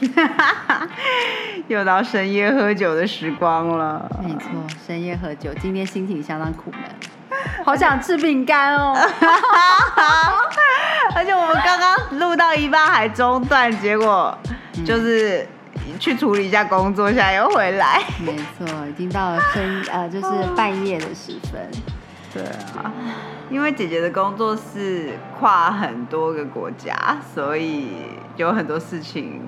又到深夜喝酒的时光了。没错，深夜喝酒，今天心情相当苦闷，好想吃饼干哦。而且我们刚刚录到一半还中断，结果就是去处理一下工作，现在又回来。没错，已经到了深呃，就是半夜的时分。对啊，因为姐姐的工作是跨很多个国家，所以有很多事情。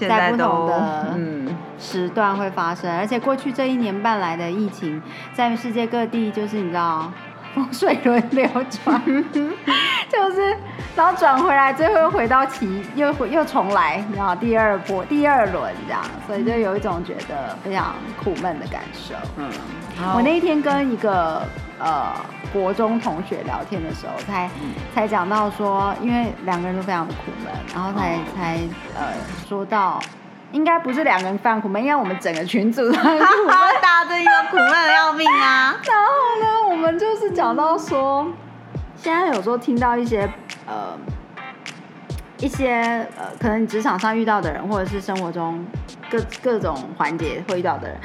在不同的时段会发生，而且过去这一年半来的疫情，在世界各地就是你知道，风水轮流转，就是然后转回来，最后又回到起，又又重来，你知道第二波第二轮这样，所以就有一种觉得非常苦闷的感受。嗯，我那一天跟一个。呃，国中同学聊天的时候，才才讲到说，因为两个人都非常的苦闷，然后才才呃说到，应该不是两个人非常苦闷，应该我们整个群组都 苦闷，大家都因苦闷的要命啊。然后呢，我们就是讲到说，现在有时候听到一些呃一些呃，可能职场上遇到的人，或者是生活中各各种环节会遇到的人。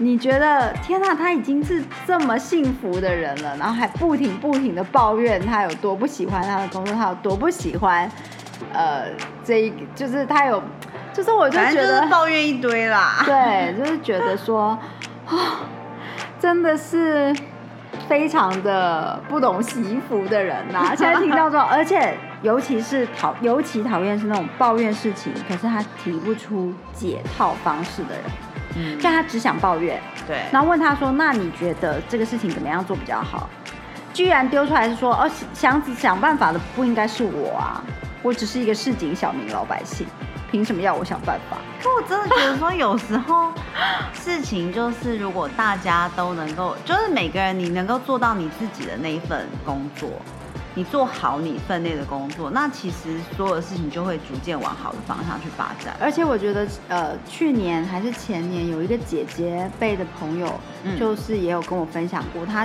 你觉得天哪，他已经是这么幸福的人了，然后还不停不停的抱怨他有多不喜欢他的工作，他有多不喜欢，呃，这一就是他有，就是我就觉得抱怨一堆啦，对，就是觉得说啊，真的是非常的不懂洗服的人呐。现在听到这种，而且尤其是讨，尤其讨厌是那种抱怨事情，可是他提不出解套方式的人。嗯像他只想抱怨，对，然后问他说：“那你觉得这个事情怎么样做比较好？”居然丢出来是说：“哦，想想办法的不应该是我啊，我只是一个市井小民老百姓，凭什么要我想办法？”可我真的觉得说，有时候事情就是如果大家都能够，就是每个人你能够做到你自己的那一份工作。你做好你分内的工作，那其实所有的事情就会逐渐往好的方向去发展。而且我觉得，呃，去年还是前年，有一个姐姐辈的朋友，就是也有跟我分享过，她，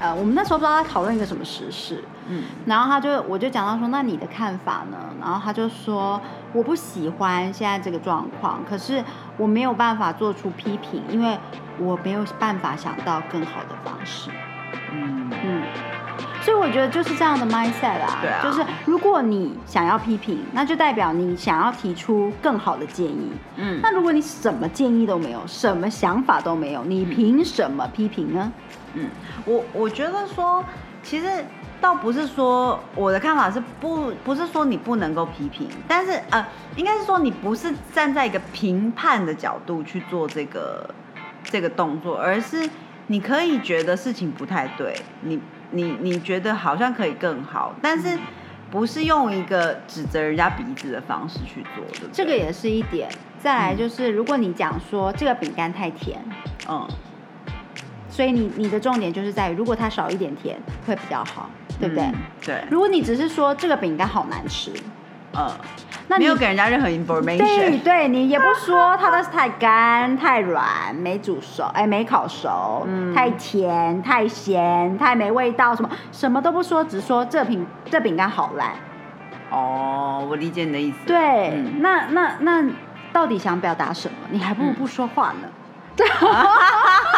呃，我们那时候不知道在讨论一个什么时事，嗯，然后他就我就讲到说，那你的看法呢？然后他就说，我不喜欢现在这个状况，可是我没有办法做出批评，因为我没有办法想到更好的方式。嗯嗯。所以我觉得就是这样的 mindset 啊，对啊，就是如果你想要批评，那就代表你想要提出更好的建议。嗯，那如果你什么建议都没有，什么想法都没有，你凭什么批评呢？嗯，我我觉得说，其实倒不是说我的看法是不不是说你不能够批评，但是呃，应该是说你不是站在一个评判的角度去做这个这个动作，而是你可以觉得事情不太对，你。你你觉得好像可以更好，但是不是用一个指责人家鼻子的方式去做的？这个也是一点。再来就是，如果你讲说这个饼干太甜，嗯，所以你你的重点就是在于，如果它少一点甜会比较好，对不对？对。如果你只是说这个饼干好难吃，嗯。那没有给人家任何 information。对，对你也不说它的是太干、太软、没煮熟，哎，没烤熟，太甜、太咸、太没味道，什么什么都不说，只说这饼这饼干好烂。哦，我理解你的意思。对，那那那到底想表达什么？你还不如不说话呢。对，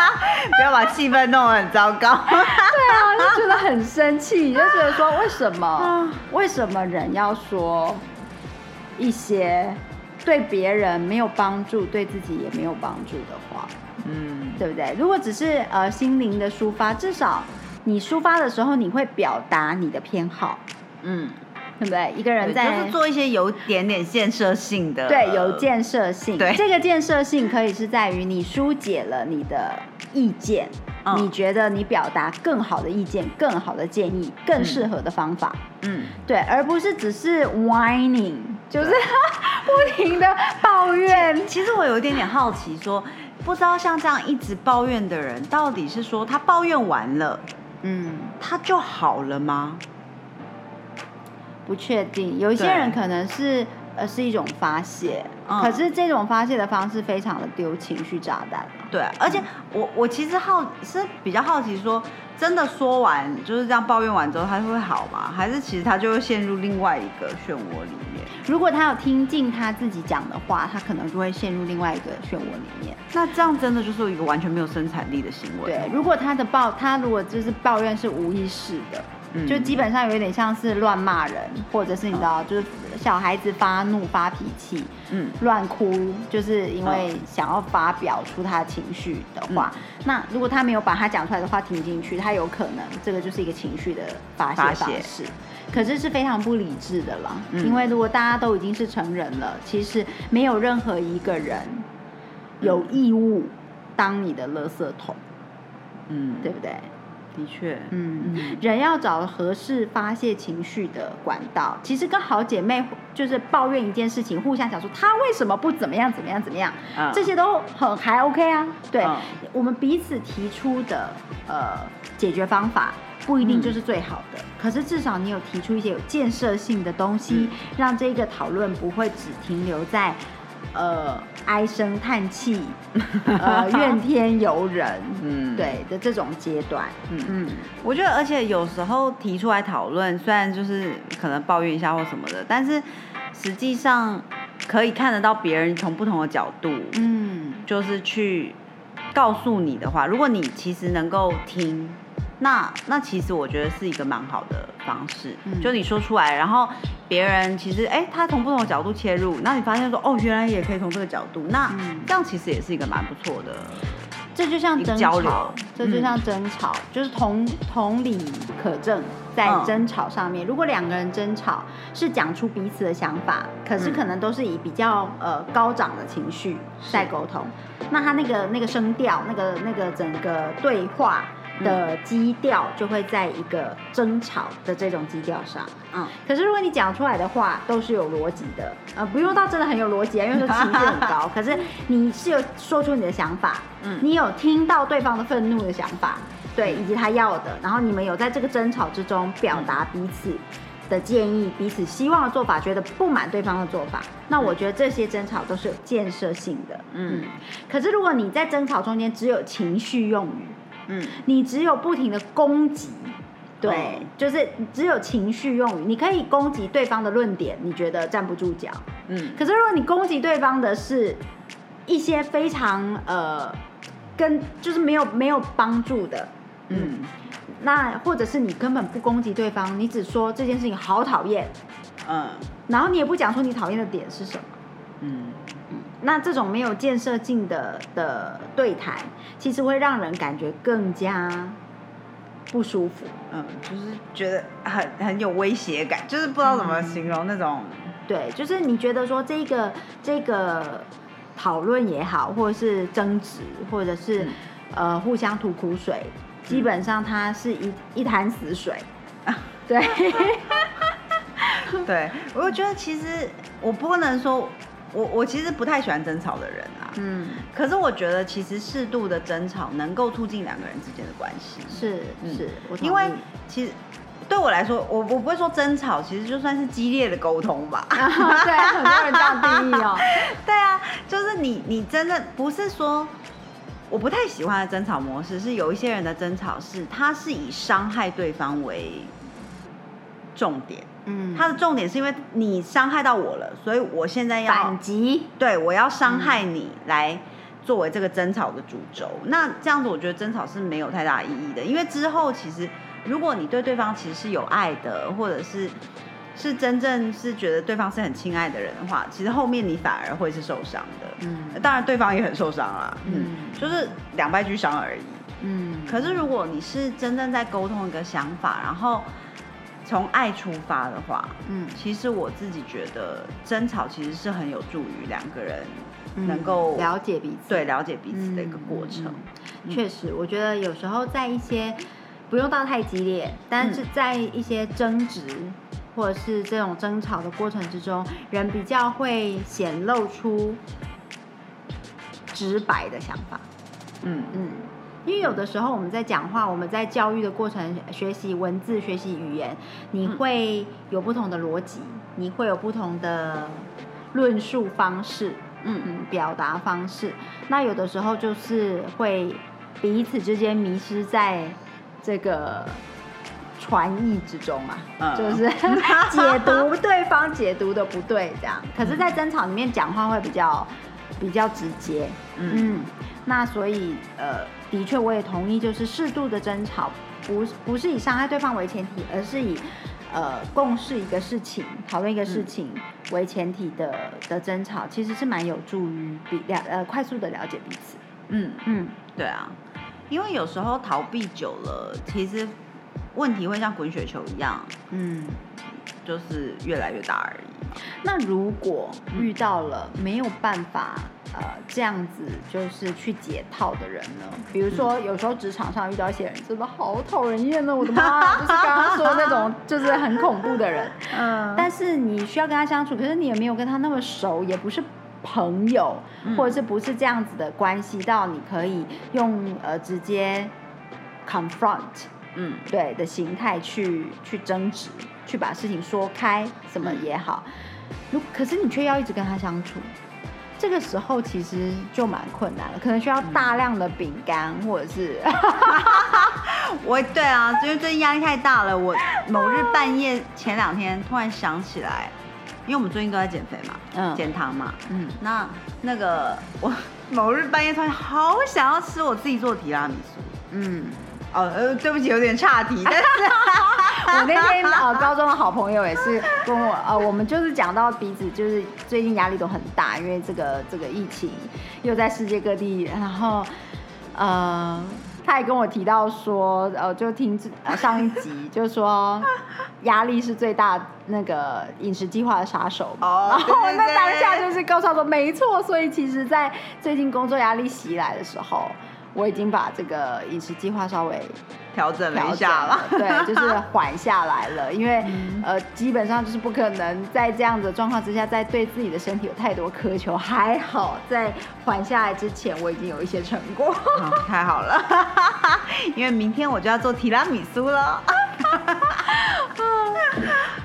不要把气氛弄得很糟糕。对啊，就觉得很生气，就觉得说为什么 为什么人要说？一些对别人没有帮助、对自己也没有帮助的话，嗯，对不对？如果只是呃心灵的抒发，至少你抒发的时候，你会表达你的偏好，嗯，对 不对？一个人在就是做一些有点点建设性的，对，有建设性。对，这个建设性可以是在于你疏解了你的意见，你觉得你表达更好的意见、更好的建议、更适合的方法，嗯，对，而不是只是 whining。就是 不停的抱怨。其实我有一点点好奇，说不知道像这样一直抱怨的人，到底是说他抱怨完了，嗯，他就好了吗？不确定，有一些人可能是。呃是一种发泄，可是这种发泄的方式非常的丢情绪炸弹。对，而且我我其实好是比较好奇，说真的说完就是这样抱怨完之后，他会好吗？还是其实他就会陷入另外一个漩涡里面？如果他有听进他自己讲的话，他可能就会陷入另外一个漩涡里面。那这样真的就是一个完全没有生产力的行为。对，如果他的抱他如果就是抱怨是无意识的。就基本上有点像是乱骂人，或者是你知道，就是小孩子发怒发脾气，嗯，乱哭，就是因为想要发表出他的情绪的话，那如果他没有把他讲出来的话听进去，他有可能这个就是一个情绪的发泄方式，可是是非常不理智的啦。因为如果大家都已经是成人了，其实没有任何一个人有义务当你的垃圾桶，嗯，对不对？的确，嗯嗯，人要找合适发泄情绪的管道。其实跟好姐妹就是抱怨一件事情，互相讲说她为什么不怎么样怎么样怎么样，这些都很还 OK 啊。对，我们彼此提出的呃解决方法不一定就是最好的，可是至少你有提出一些有建设性的东西，让这个讨论不会只停留在。呃，唉声叹气，呃，怨天尤人，嗯，对的这种阶段，嗯。嗯，我觉得，而且有时候提出来讨论，虽然就是可能抱怨一下或什么的，但是实际上可以看得到别人从不同的角度，嗯，就是去告诉你的话，如果你其实能够听。那那其实我觉得是一个蛮好的方式，就你说出来，然后别人其实哎，他从不同的角度切入，那你发现说哦，原来也可以从这个角度，那这样其实也是一个蛮不错的。这就像争吵，这就像争吵，就是同同理可证，在争吵上面，如果两个人争吵是讲出彼此的想法，可是可能都是以比较呃高涨的情绪在沟通，那他那个那个声调，那个那个整个对话。的基调就会在一个争吵的这种基调上，嗯，可是如果你讲出来的话都是有逻辑的，呃，不用到真的很有逻辑啊，因为说情绪很高，可是你是有说出你的想法，嗯，你有听到对方的愤怒的想法，对，以及他要的，然后你们有在这个争吵之中表达彼此的建议，彼此希望的做法，觉得不满对方的做法，那我觉得这些争吵都是有建设性的，嗯，可是如果你在争吵中间只有情绪用语。嗯，你只有不停的攻击，对，就是只有情绪用语，你可以攻击对方的论点，你觉得站不住脚，嗯，可是如果你攻击对方的是一些非常呃，跟就是没有没有帮助的，嗯，那或者是你根本不攻击对方，你只说这件事情好讨厌，嗯，然后你也不讲出你讨厌的点是什么，嗯。那这种没有建设性的的对谈，其实会让人感觉更加不舒服。嗯，就是觉得很很有威胁感，就是不知道怎么形容那种。对，就是你觉得说这个这个讨论也好，或者是争执，或者是呃互相吐苦水，基本上它是一一潭死水。对，对，我觉得其实我不能说。我我其实不太喜欢争吵的人啊，嗯，可是我觉得其实适度的争吵能够促进两个人之间的关系，是是，因为其实对我来说，我我不会说争吵，其实就算是激烈的沟通吧，对，很多人这样定义哦，对啊，就是你你真的不是说我不太喜欢的争吵模式，是有一些人的争吵是他是以伤害对方为重点。嗯，他的重点是因为你伤害到我了，所以我现在要反击，对我要伤害你来作为这个争吵的主轴。那这样子，我觉得争吵是没有太大意义的，因为之后其实如果你对对方其实是有爱的，或者是是真正是觉得对方是很亲爱的人的话，其实后面你反而会是受伤的。嗯，当然对方也很受伤啦。嗯，就是两败俱伤而已。嗯，可是如果你是真正在沟通一个想法，然后。从爱出发的话，嗯，其实我自己觉得争吵其实是很有助于两个人能够了解彼此，对了解彼此的一个过程。确实，我觉得有时候在一些不用到太激烈，但是在一些争执。或者是这种争吵的过程之中，人比较会显露出直白的想法。嗯嗯，因为有的时候我们在讲话，我们在教育的过程，学习文字、学习语言，你会有不同的逻辑，你会有不同的论述方式，嗯嗯，表达方式。那有的时候就是会彼此之间迷失在这个传译之中啊，就是 解读对方解读的不对这样。可是，在争吵里面讲话会比较比较直接，嗯。那所以，呃，的确，我也同意，就是适度的争吵，不不是以伤害对方为前提，而是以，呃，共事一个事情、讨论一个事情为前提的的争吵，其实是蛮有助于比了呃快速的了解彼此。嗯嗯，对啊，因为有时候逃避久了，其实问题会像滚雪球一样，嗯，就是越来越大而已。那如果遇到了没有办法呃这样子就是去解套的人呢？比如说有时候职场上遇到一些人真的好讨人厌呢，我的妈，就是刚刚说那种就是很恐怖的人。嗯。但是你需要跟他相处，可是你也没有跟他那么熟，也不是朋友，或者是不是这样子的关系到你可以用呃直接 confront，嗯，对的形态去去争执。去把事情说开，什么也好，如可是你却要一直跟他相处，这个时候其实就蛮困难了，可能需要大量的饼干，或者是，我对啊，因为最近压力太大了，我某日半夜前两天突然想起来，因为我们最近都在减肥嘛，嗯，减糖嘛，嗯，那那个我某日半夜突然好想要吃我自己做的提拉米苏，嗯。哦，呃，对不起，有点岔题。但是 我那天呃，高中的好朋友也是跟我呃，我们就是讲到彼此就是最近压力都很大，因为这个这个疫情又在世界各地，然后呃，他也跟我提到说，呃，就听上一集就是说压力是最大那个饮食计划的杀手。哦，然后那当下就是告诉他说，没错，所以其实，在最近工作压力袭来的时候。我已经把这个饮食计划稍微调整了一下了，对，就是缓下来了，因为呃，基本上就是不可能在这样的状况之下，再对自己的身体有太多苛求。还好在缓下来之前，我已经有一些成果，太好了，因为明天我就要做提拉米苏了。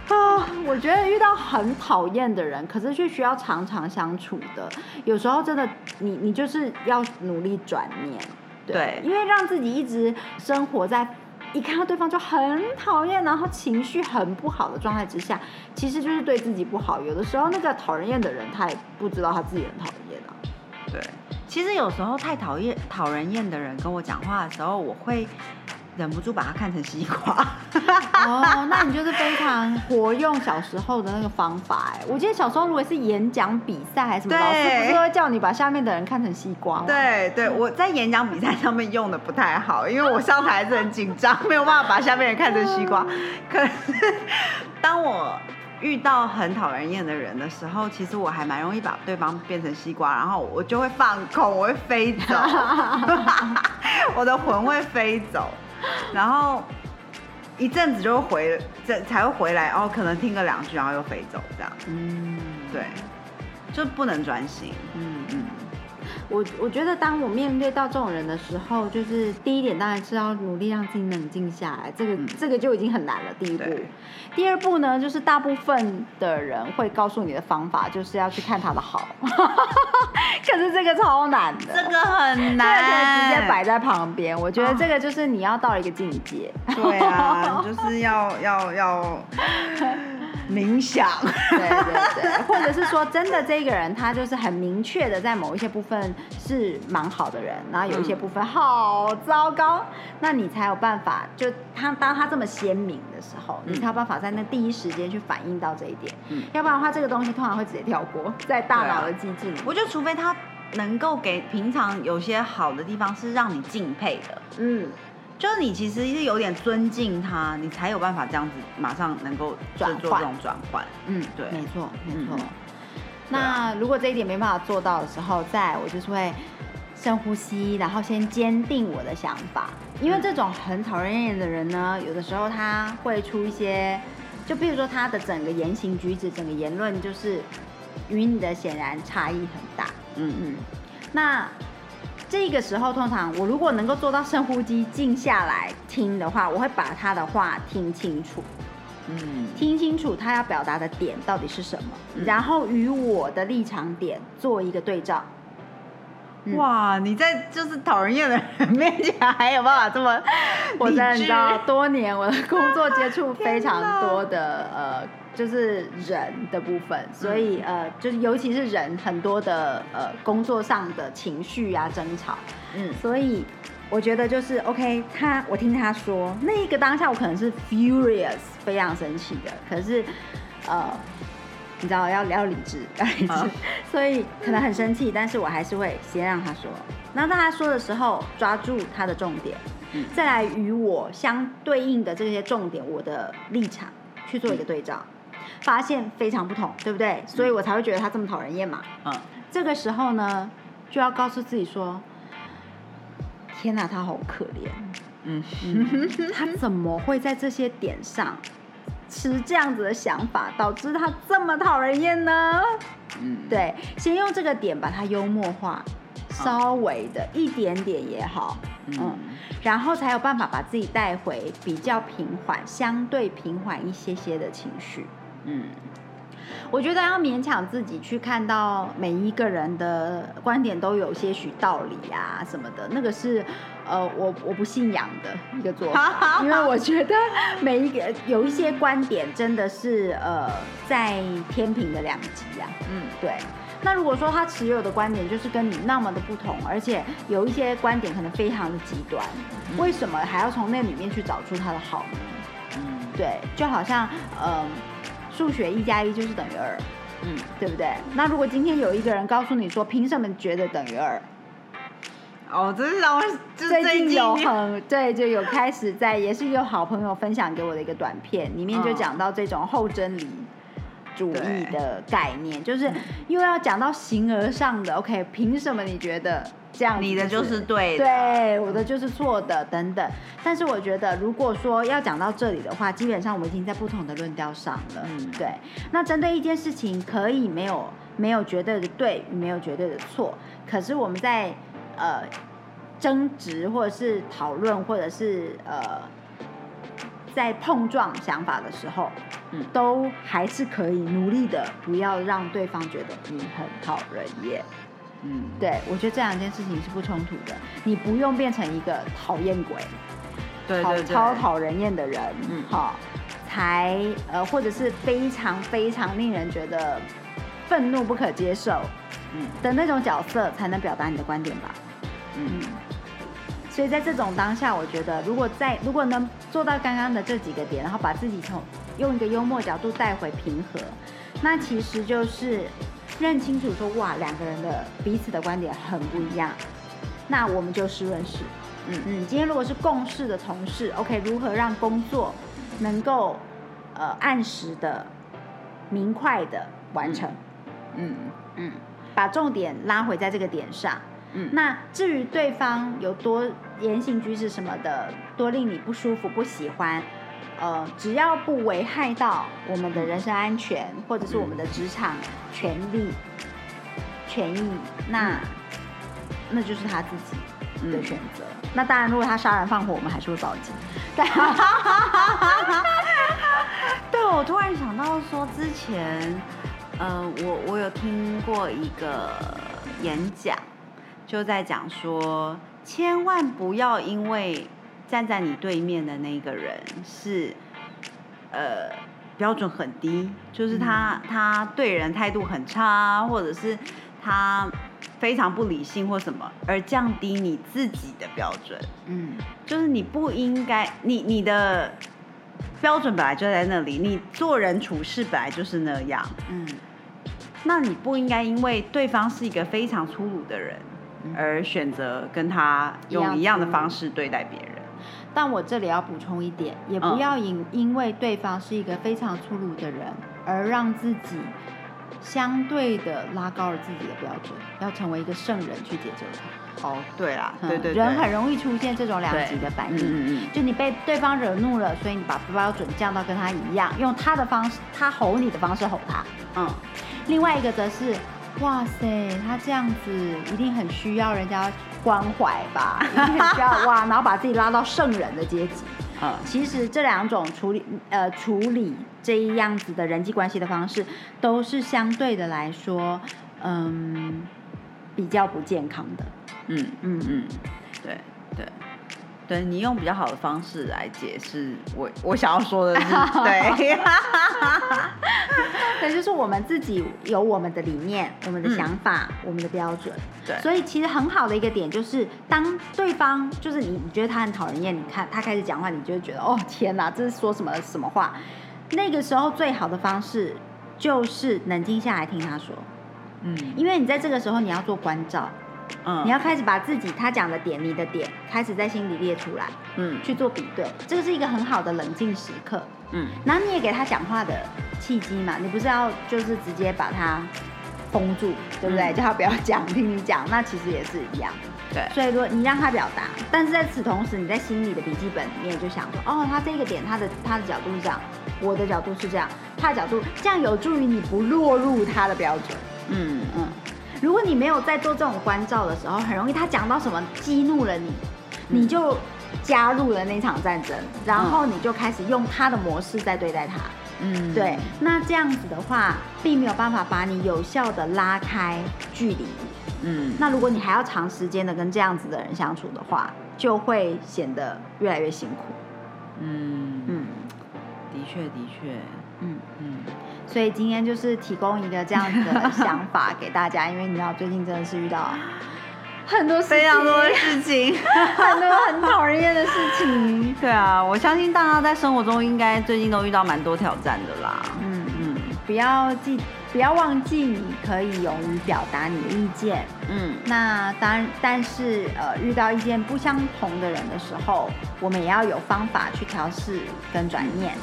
啊，我觉得遇到很讨厌的人，可是却需要常常相处的，有时候真的，你你就是要努力转念，对，因为让自己一直生活在一看到对方就很讨厌，然后情绪很不好的状态之下，其实就是对自己不好。有的时候那个讨人厌的人，他也不知道他自己很讨人厌啊。对，其实有时候太讨厌、讨人厌的人跟我讲话的时候，我会。忍不住把他看成西瓜哦，那你就是非常活用小时候的那个方法哎。我记得小时候如果是演讲比赛还是什么，老师不是会叫你把下面的人看成西瓜吗？对对，我在演讲比赛上面用的不太好，因为我上台是很紧张，没有办法把下面人看成西瓜。可是当我遇到很讨人厌的人的时候，其实我还蛮容易把对方变成西瓜，然后我就会放空，我会飞走，我的魂会飞走。然后一阵子就回，才才会回来哦，可能听个两句，然后又飞走，这样。嗯，对，就不能专心。嗯嗯。我我觉得，当我面对到这种人的时候，就是第一点当然是要努力让自己冷静下来，这个这个就已经很难了。第一步，第二步呢，就是大部分的人会告诉你的方法，就是要去看他的好。可是这个超难的，这个很难，直接摆在旁边。我觉得这个就是你要到一个境界。对啊，就是要要要。冥想，对对对，或者是说真的，这个人他就是很明确的，在某一些部分是蛮好的人，然后有一些部分好糟糕，那你才有办法，就他当他这么鲜明的时候，你才有办法在那第一时间去反映到这一点，嗯，要不然的话，这个东西通常会直接跳过在大脑的机制里。我觉得，除非他能够给平常有些好的地方是让你敬佩的，嗯。就是你其实是有点尊敬他，你才有办法这样子马上能够转做这种转换。嗯，对，没错，没错。那如果这一点没办法做到的时候，在我就是会深呼吸，然后先坚定我的想法。因为这种很讨人厌的人呢，有的时候他会出一些就比如说他的整个言行举止、整个言论，就是与你的显然差异很大。嗯嗯。那这个时候，通常我如果能够做到深呼吸、静下来听的话，我会把他的话听清楚。嗯，听清楚他要表达的点到底是什么，然后与我的立场点做一个对照。哇，你在就是讨人厌的人面前还有办法这么？我真的知道，多年我的工作接触非常多的 呃，就是人的部分，所以呃，就是尤其是人很多的呃工作上的情绪啊争吵，嗯，所以我觉得就是 OK，他我听他说那一个当下我可能是 furious 非常生气的，可是呃。你知道要要理智，要理智，所以可能很生气，但是我还是会先让他说。那当他说的时候，抓住他的重点，再来与我相对应的这些重点，我的立场去做一个对照，发现非常不同，对不对？所以我才会觉得他这么讨人厌嘛。嗯，这个时候呢，就要告诉自己说：天哪，他好可怜。嗯，他怎么会在这些点上？持这样子的想法，导致他这么讨人厌呢？嗯，对，先用这个点把它幽默化，稍微的一点点也好，嗯，然后才有办法把自己带回比较平缓、相对平缓一些些的情绪，嗯。我觉得要勉强自己去看到每一个人的观点都有些许道理啊什么的，那个是呃我我不信仰的一个做法，因为我觉得每一个有一些观点真的是呃在天平的两极啊。嗯，对。那如果说他持有的观点就是跟你那么的不同，而且有一些观点可能非常的极端，为什么还要从那里面去找出他的好呢？嗯，对，就好像嗯。数学一加一就是等于二，嗯，对不对？那如果今天有一个人告诉你说，凭什么觉得等于二？哦，这是让我最近有很对，就有开始在，也是有好朋友分享给我的一个短片，里面就讲到这种后真理主义的概念，就是又要讲到形而上的。OK，凭什么你觉得？这样你的就是对，对，我的就是错的，等等。但是我觉得，如果说要讲到这里的话，基本上我们已经在不同的论调上了。嗯，对。那针对一件事情，可以没有没有绝对的对，没有绝对的错。可是我们在呃争执，或者是讨论，或者是呃在碰撞想法的时候，嗯，都还是可以努力的，不要让对方觉得你很讨人厌。嗯，对，我觉得这两件事情是不冲突的。你不用变成一个讨厌鬼，对对对，超讨人厌的人，嗯，好，才呃，或者是非常非常令人觉得愤怒不可接受，嗯的那种角色，才能表达你的观点吧。嗯，所以在这种当下，我觉得如果在如果能做到刚刚的这几个点，然后把自己从用一个幽默角度带回平和，那其实就是。认清楚，说哇，两个人的彼此的观点很不一样，那我们就事论事。嗯嗯，今天如果是共事的同事，OK，如何让工作能够呃按时的、明快的完成？嗯嗯，把重点拉回在这个点上。嗯，那至于对方有多言行举止什么的，多令你不舒服、不喜欢。呃，只要不危害到我们的人身安全，或者是我们的职场权利、权益，那那就是他自己的选择。那当然，如果他杀人放火，我们还是会报警。对，对我突然想到说，之前，呃，我我有听过一个演讲，就在讲说，千万不要因为。站在你对面的那个人是，呃，标准很低，就是他他对人态度很差，或者是他非常不理性或什么，而降低你自己的标准。嗯，就是你不应该，你你的标准本来就在那里，你做人处事本来就是那样。嗯，那你不应该因为对方是一个非常粗鲁的人，而选择跟他用一样的方式对待别人。但我这里要补充一点，也不要因因为对方是一个非常粗鲁的人，而让自己相对的拉高了自己的标准，要成为一个圣人去解救他。哦，对啦，对对，人很容易出现这种两极的反应。嗯嗯就你被对方惹怒了，所以你把标准降到跟他一样，用他的方式，他吼你的方式吼他。嗯。另外一个则是，哇塞，他这样子一定很需要人家关怀吧？一定很需要哇，然后把自己拉到圣人的阶级。嗯，其实这两种处理呃处理这一样子的人际关系的方式，都是相对的来说，嗯，比较不健康的。嗯嗯嗯，对对。对你用比较好的方式来解释我我想要说的是，对，对，就是我们自己有我们的理念、我们的想法、我们的标准。对，所以其实很好的一个点就是，当对方就是你，你觉得他很讨人厌，你看他开始讲话，你就会觉得哦天哪，这是说什么什么话？那个时候最好的方式就是冷静下来听他说，嗯，因为你在这个时候你要做关照。嗯，你要开始把自己他讲的点，你的点开始在心里列出来，嗯，去做比对，这个是一个很好的冷静时刻，嗯，然后你也给他讲话的契机嘛，你不是要就是直接把他封住，对不对？叫他不要讲，听你讲，那其实也是一样，对。所以说你让他表达，但是在此同时，你在心里的笔记本里面就想说，哦，他这个点，他的他的角度是这样，我的角度是这样，他的角度，这样有助于你不落入他的标准，嗯嗯。如果你没有在做这种关照的时候，很容易他讲到什么激怒了你，你就加入了那场战争，然后你就开始用他的模式在对待他。嗯，对。那这样子的话，并没有办法把你有效的拉开距离。嗯。那如果你还要长时间的跟这样子的人相处的话，就会显得越来越辛苦。嗯嗯，的确的确。嗯嗯。所以今天就是提供一个这样子的想法给大家，因为你知道最近真的是遇到很多非常多的事情，很多很讨人厌的事情。对啊，我相信大家在生活中应该最近都遇到蛮多挑战的啦。嗯嗯，不要记，不要忘记你可以勇于表达你的意见。嗯，那当然，但是呃，遇到意见不相同的人的时候，我们也要有方法去调试跟转念。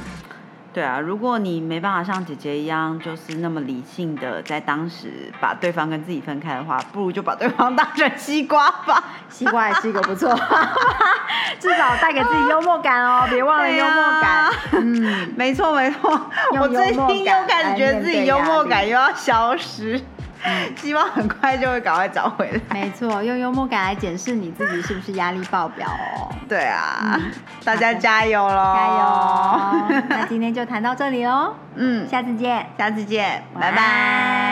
对啊，如果你没办法像姐姐一样，就是那么理性的在当时把对方跟自己分开的话，不如就把对方当成西瓜吧。西瓜也是一个不错，至少带给自己幽默感哦，别忘了幽默感。嗯，没错没错，我最近又开始觉得自己幽默感又要消失。希望很快就会赶快找回来。没错，用幽默感来检视你自己是不是压力爆表哦。对啊，大家加油喽！加油！那今天就谈到这里喽。嗯，下次见，下次见，拜拜。